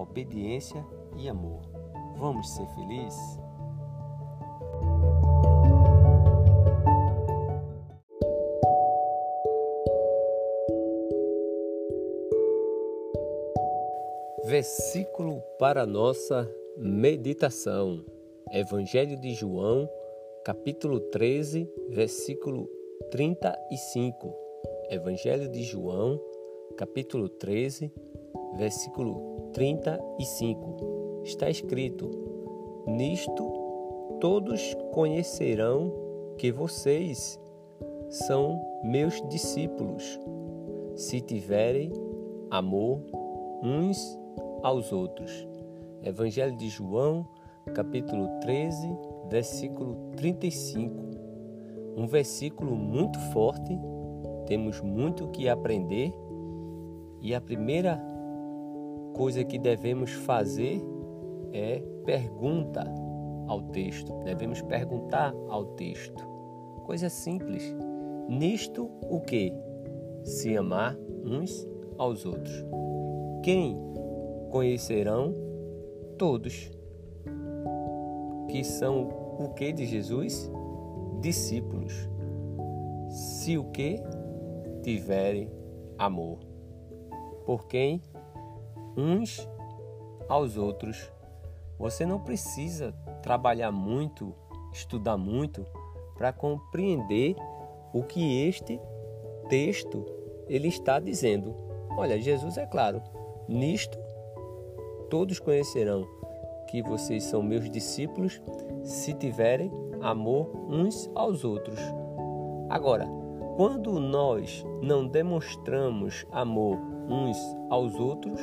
obediência e amor. Vamos ser felizes? Versículo para nossa meditação. Evangelho de João, capítulo 13, versículo 35. Evangelho de João, capítulo 13, versículo 35. Está escrito: Nisto todos conhecerão que vocês são meus discípulos, se tiverem amor uns aos outros. Evangelho de João, capítulo 13, versículo 35. Um versículo muito forte, temos muito que aprender, e a primeira coisa que devemos fazer é pergunta ao texto. Devemos perguntar ao texto. Coisa simples. Nisto o que? Se amar uns aos outros. Quem conhecerão? Todos. Que são o que de Jesus? Discípulos. Se o que? Tiverem amor. Por quem? Uns aos outros. Você não precisa trabalhar muito, estudar muito para compreender o que este texto ele está dizendo. Olha, Jesus é claro, nisto todos conhecerão que vocês são meus discípulos se tiverem amor uns aos outros. Agora, quando nós não demonstramos amor uns aos outros,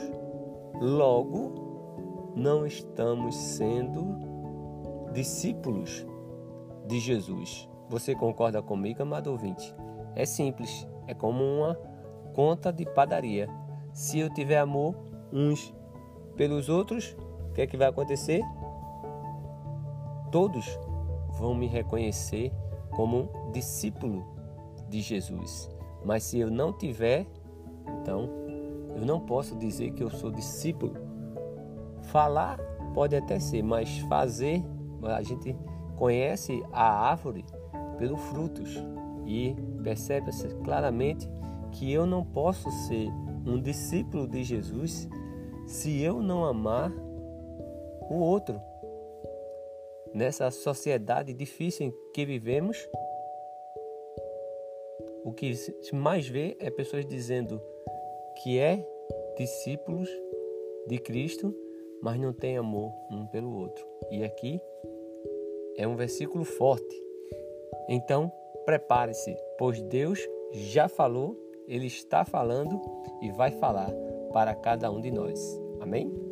Logo, não estamos sendo discípulos de Jesus. Você concorda comigo, amado ouvinte? É simples, é como uma conta de padaria. Se eu tiver amor uns pelos outros, o que é que vai acontecer? Todos vão me reconhecer como um discípulo de Jesus. Mas se eu não tiver, então eu não posso dizer que eu sou discípulo. Falar pode até ser, mas fazer, a gente conhece a árvore pelos frutos e percebe-se claramente que eu não posso ser um discípulo de Jesus se eu não amar o outro. Nessa sociedade difícil em que vivemos, o que se mais vê é pessoas dizendo que é discípulos de Cristo, mas não tem amor um pelo outro. E aqui é um versículo forte. Então, prepare-se, pois Deus já falou, Ele está falando e vai falar para cada um de nós. Amém?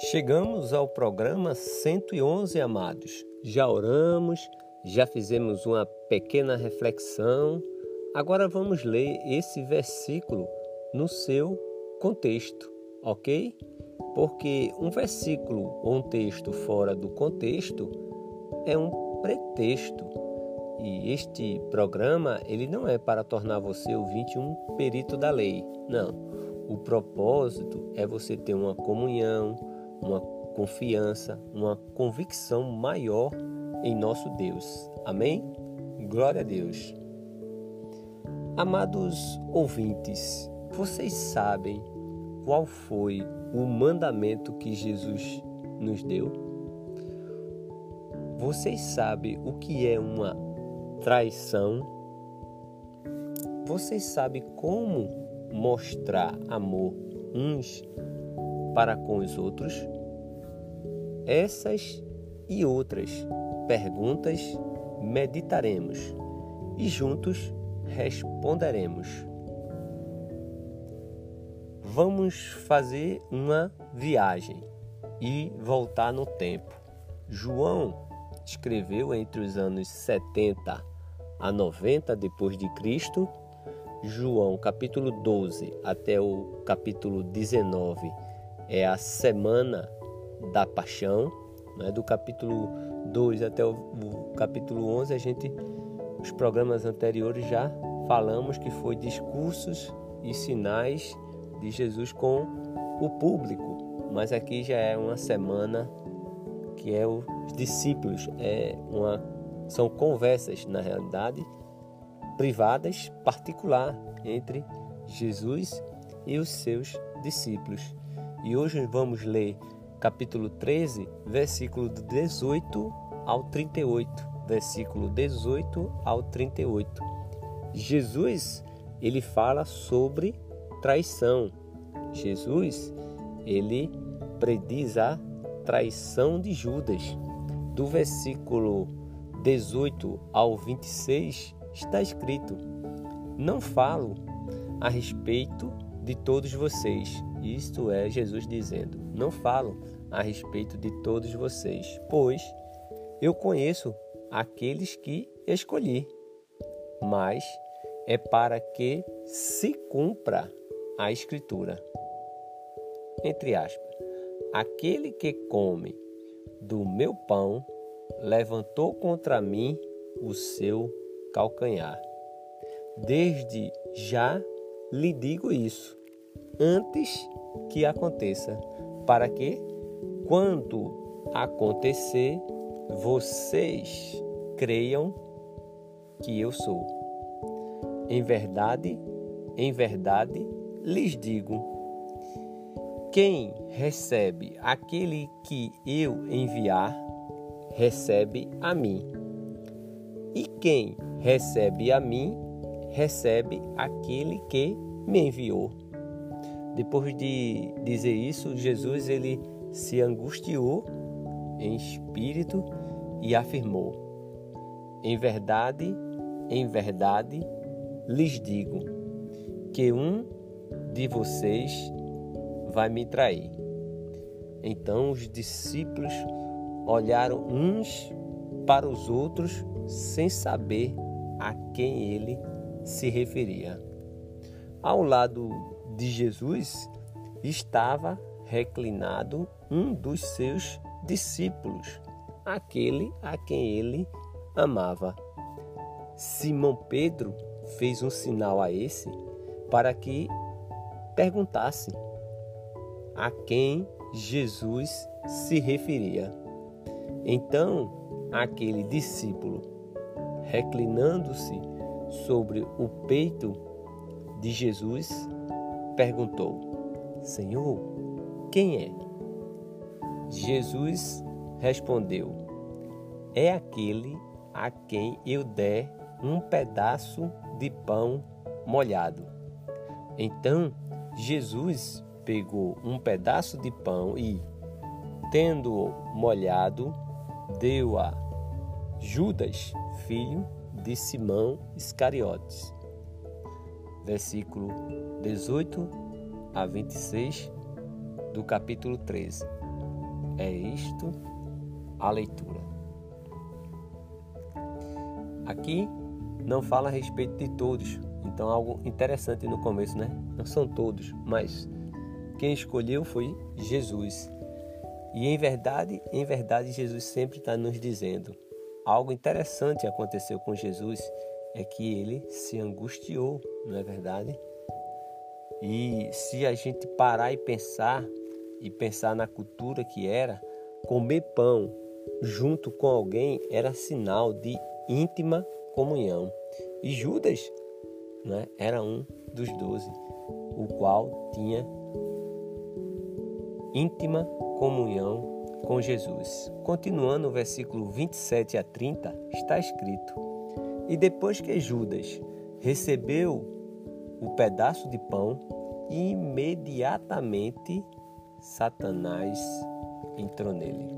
Chegamos ao programa 111, amados. Já oramos, já fizemos uma pequena reflexão. Agora vamos ler esse versículo no seu contexto, ok? Porque um versículo ou um texto fora do contexto é um pretexto. E este programa ele não é para tornar você ouvinte um perito da lei. Não. O propósito é você ter uma comunhão, uma confiança, uma convicção maior em nosso Deus. Amém? Glória a Deus. Amados ouvintes, vocês sabem qual foi o mandamento que Jesus nos deu? Vocês sabem o que é uma traição? Vocês sabem como mostrar amor uns para com os outros? Essas e outras perguntas meditaremos e juntos responderemos. Vamos fazer uma viagem e voltar no tempo. João escreveu entre os anos 70 a 90 depois de Cristo. João capítulo 12 até o capítulo 19 é a semana da paixão, né? do capítulo 2 até o, o capítulo 11, a gente, os programas anteriores já falamos que foi discursos e sinais de Jesus com o público, mas aqui já é uma semana que é os discípulos, é uma são conversas na realidade privadas, particular entre Jesus e os seus discípulos. E hoje vamos ler capítulo 13, versículo 18 ao 38. Versículo 18 ao 38. Jesus, ele fala sobre traição. Jesus, ele prediz a traição de Judas. Do versículo 18 ao 26 está escrito: Não falo a respeito de todos vocês, isto é Jesus dizendo: Não falo a respeito de todos vocês, pois eu conheço aqueles que escolhi, mas é para que se cumpra a Escritura. Entre aspas, aquele que come do meu pão levantou contra mim o seu calcanhar. Desde já lhe digo isso, antes que aconteça, para que, quando acontecer, vocês creiam que eu sou. Em verdade, em verdade lhes digo: quem recebe aquele que eu enviar, recebe a mim. E quem recebe a mim, recebe aquele que me enviou. Depois de dizer isso, Jesus ele se angustiou em espírito e afirmou: Em verdade, em verdade lhes digo que um de vocês vai me trair. Então os discípulos olharam uns para os outros sem saber a quem ele se referia. Ao lado de Jesus estava reclinado um dos seus discípulos, aquele a quem ele amava. Simão Pedro fez um sinal a esse para que perguntasse a quem Jesus se referia. Então, aquele discípulo, reclinando-se sobre o peito de Jesus, perguntou: Senhor, quem é? Jesus respondeu: é aquele a quem eu der um pedaço de pão molhado. Então Jesus pegou um pedaço de pão e, tendo-o molhado, deu a Judas, filho de Simão Iscariotes. Versículo 18 a 26 do capítulo 13. É isto a leitura. Aqui não fala a respeito de todos, então algo interessante no começo, né? Não são todos, mas quem escolheu foi Jesus. E em verdade, em verdade, Jesus sempre está nos dizendo: algo interessante aconteceu com Jesus é que ele se angustiou, não é verdade? E se a gente parar e pensar, e pensar na cultura que era, comer pão junto com alguém era sinal de íntima comunhão. E Judas né, era um dos doze, o qual tinha íntima comunhão com Jesus. Continuando o versículo 27 a 30, está escrito: E depois que Judas recebeu o pedaço de pão, imediatamente Satanás entrou nele.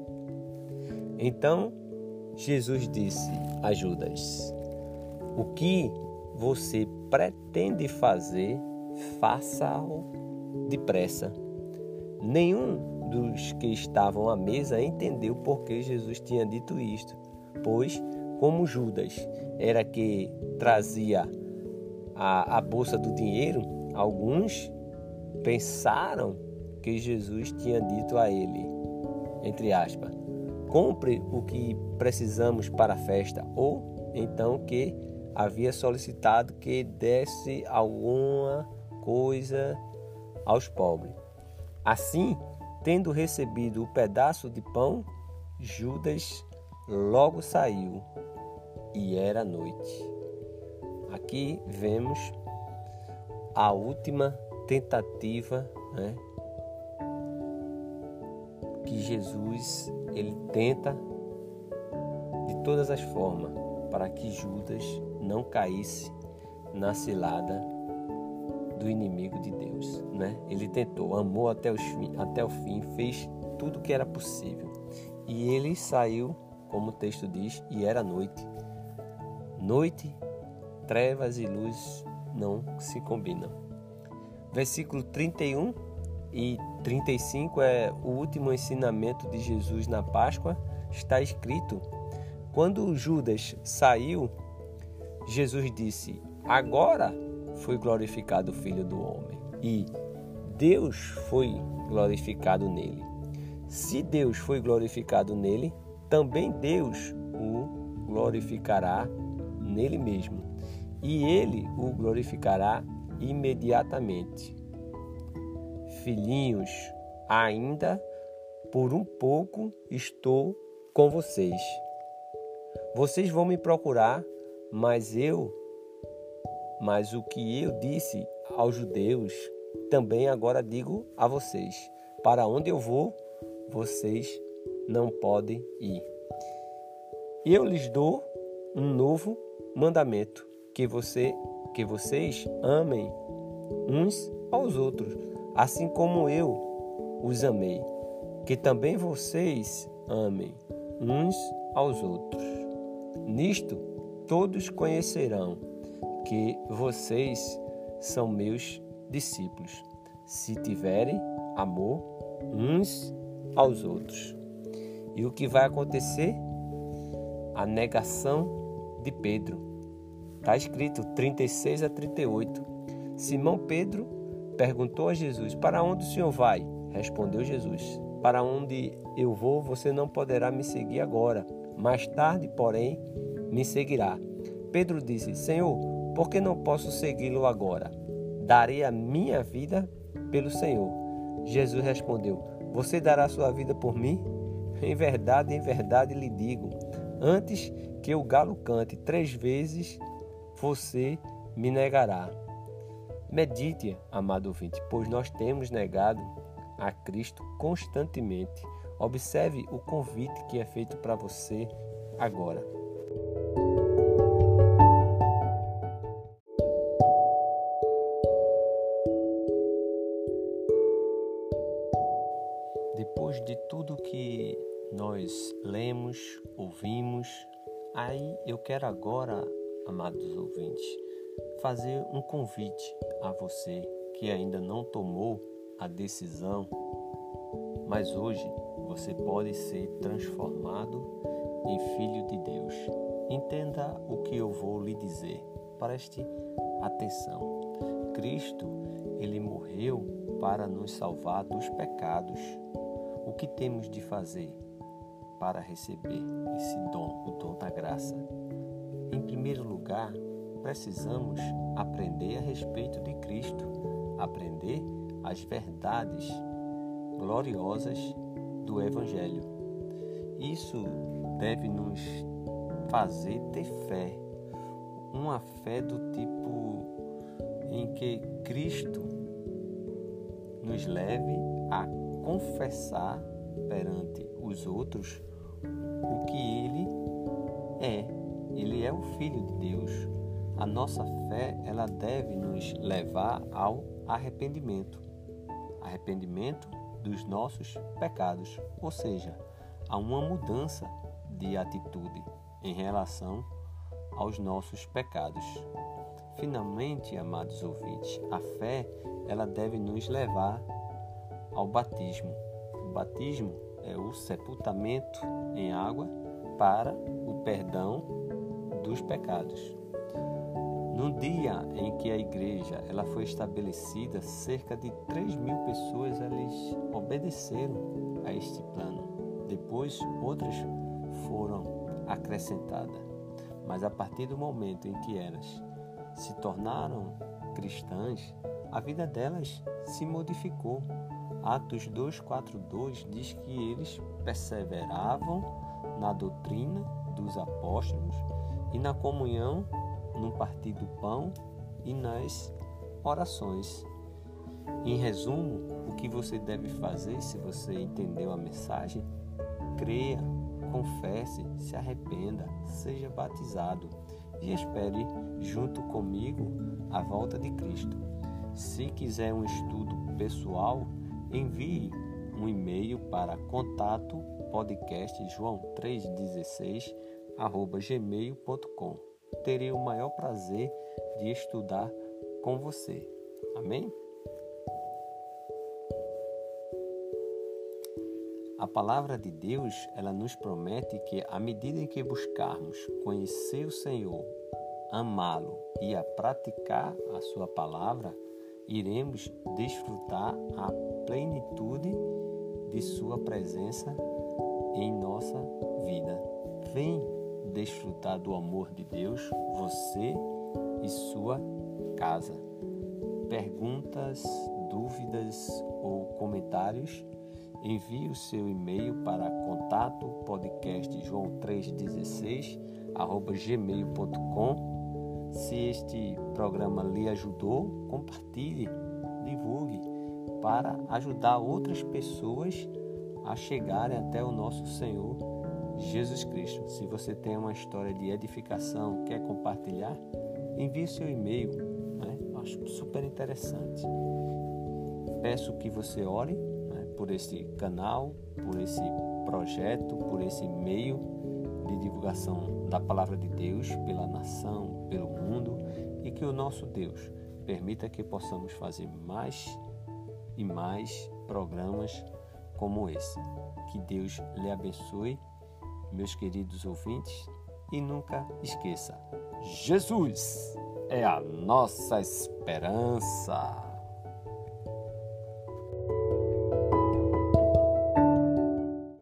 Então Jesus disse a Judas: O que você pretende fazer, faça-o depressa. Nenhum dos que estavam à mesa entendeu por que Jesus tinha dito isto, pois, como Judas era que trazia a, a bolsa do dinheiro, alguns pensaram que Jesus tinha dito a ele, entre aspas, compre o que precisamos para a festa, ou então que havia solicitado que desse alguma coisa aos pobres. Assim, tendo recebido o pedaço de pão, Judas logo saiu e era noite. Aqui vemos a última tentativa né, que Jesus ele tenta de todas as formas para que Judas não caísse na cilada do inimigo de Deus, né? Ele tentou, amou até, os, até o fim, fez tudo o que era possível. E ele saiu, como o texto diz, e era noite. Noite, trevas e luz não se combinam. Versículo 31 e 35 é o último ensinamento de Jesus na Páscoa. Está escrito: Quando Judas saiu, Jesus disse: Agora foi glorificado o Filho do Homem e Deus foi glorificado nele. Se Deus foi glorificado nele, também Deus o glorificará nele mesmo, e ele o glorificará imediatamente. Filhinhos, ainda por um pouco estou com vocês. Vocês vão me procurar, mas eu mas o que eu disse aos judeus, também agora digo a vocês: para onde eu vou, vocês não podem ir. Eu lhes dou um novo mandamento, que você que vocês amem uns aos outros, assim como eu os amei, que também vocês amem uns aos outros. Nisto todos conhecerão que vocês são meus discípulos, se tiverem amor uns aos outros. E o que vai acontecer? A negação de Pedro. Está escrito 36 a 38. Simão Pedro perguntou a Jesus: Para onde o senhor vai? Respondeu Jesus: Para onde eu vou, você não poderá me seguir agora. Mais tarde, porém, me seguirá. Pedro disse: Senhor, por que não posso segui-lo agora? Darei a minha vida pelo Senhor. Jesus respondeu: Você dará sua vida por mim? Em verdade, em verdade lhe digo: antes que o galo cante três vezes, você me negará. Medite, amado ouvinte, pois nós temos negado a Cristo constantemente. Observe o convite que é feito para você agora. Depois de tudo que nós lemos, ouvimos, aí eu quero agora, amados ouvintes, fazer um convite a você que ainda não tomou a decisão, mas hoje você pode ser transformado em filho de Deus. Entenda o que eu vou lhe dizer. Preste atenção. Cristo, ele morreu para nos salvar dos pecados. O que temos de fazer para receber esse dom, o dom da graça? Em primeiro lugar, precisamos aprender a respeito de Cristo, aprender as verdades gloriosas do Evangelho. Isso deve nos fazer ter fé, uma fé do tipo em que Cristo nos leve a confessar perante os outros o que Ele é. Ele é o Filho de Deus. A nossa fé ela deve nos levar ao arrependimento, arrependimento dos nossos pecados, ou seja, a uma mudança de atitude em relação aos nossos pecados. Finalmente, amados ouvintes, a fé ela deve nos levar ao batismo. O batismo é o sepultamento em água para o perdão dos pecados. No dia em que a igreja ela foi estabelecida, cerca de 3 mil pessoas eles obedeceram a este plano. Depois, outras foram acrescentadas. Mas a partir do momento em que elas se tornaram cristãs, a vida delas se modificou. Atos 2:42 diz que eles perseveravam na doutrina dos apóstolos e na comunhão no partir do pão e nas orações. Em resumo, o que você deve fazer se você entendeu a mensagem? Creia, confesse, se arrependa, seja batizado e espere junto comigo a volta de Cristo. Se quiser um estudo pessoal, envie um e-mail para contato podcast joão 316 gmail.com terei o maior prazer de estudar com você. Amém? A palavra de Deus, ela nos promete que à medida em que buscarmos conhecer o Senhor, amá-lo e a praticar a sua palavra, iremos desfrutar a plenitude de sua presença em nossa vida. Vem desfrutar do amor de Deus, você e sua casa. Perguntas, dúvidas ou comentários? Envie o seu e-mail para contato podcast joão 316 gmail.com. Se este programa lhe ajudou, compartilhe, divulgue para ajudar outras pessoas a chegarem até o nosso Senhor Jesus Cristo. Se você tem uma história de edificação, quer compartilhar, envie seu e-mail. Né? Acho super interessante. Peço que você ore né, por esse canal, por esse projeto, por esse meio de divulgação da palavra de Deus pela nação, pelo mundo e que o nosso Deus permita que possamos fazer mais e mais programas como esse. Que Deus lhe abençoe meus queridos ouvintes, e nunca esqueça: Jesus é a nossa esperança.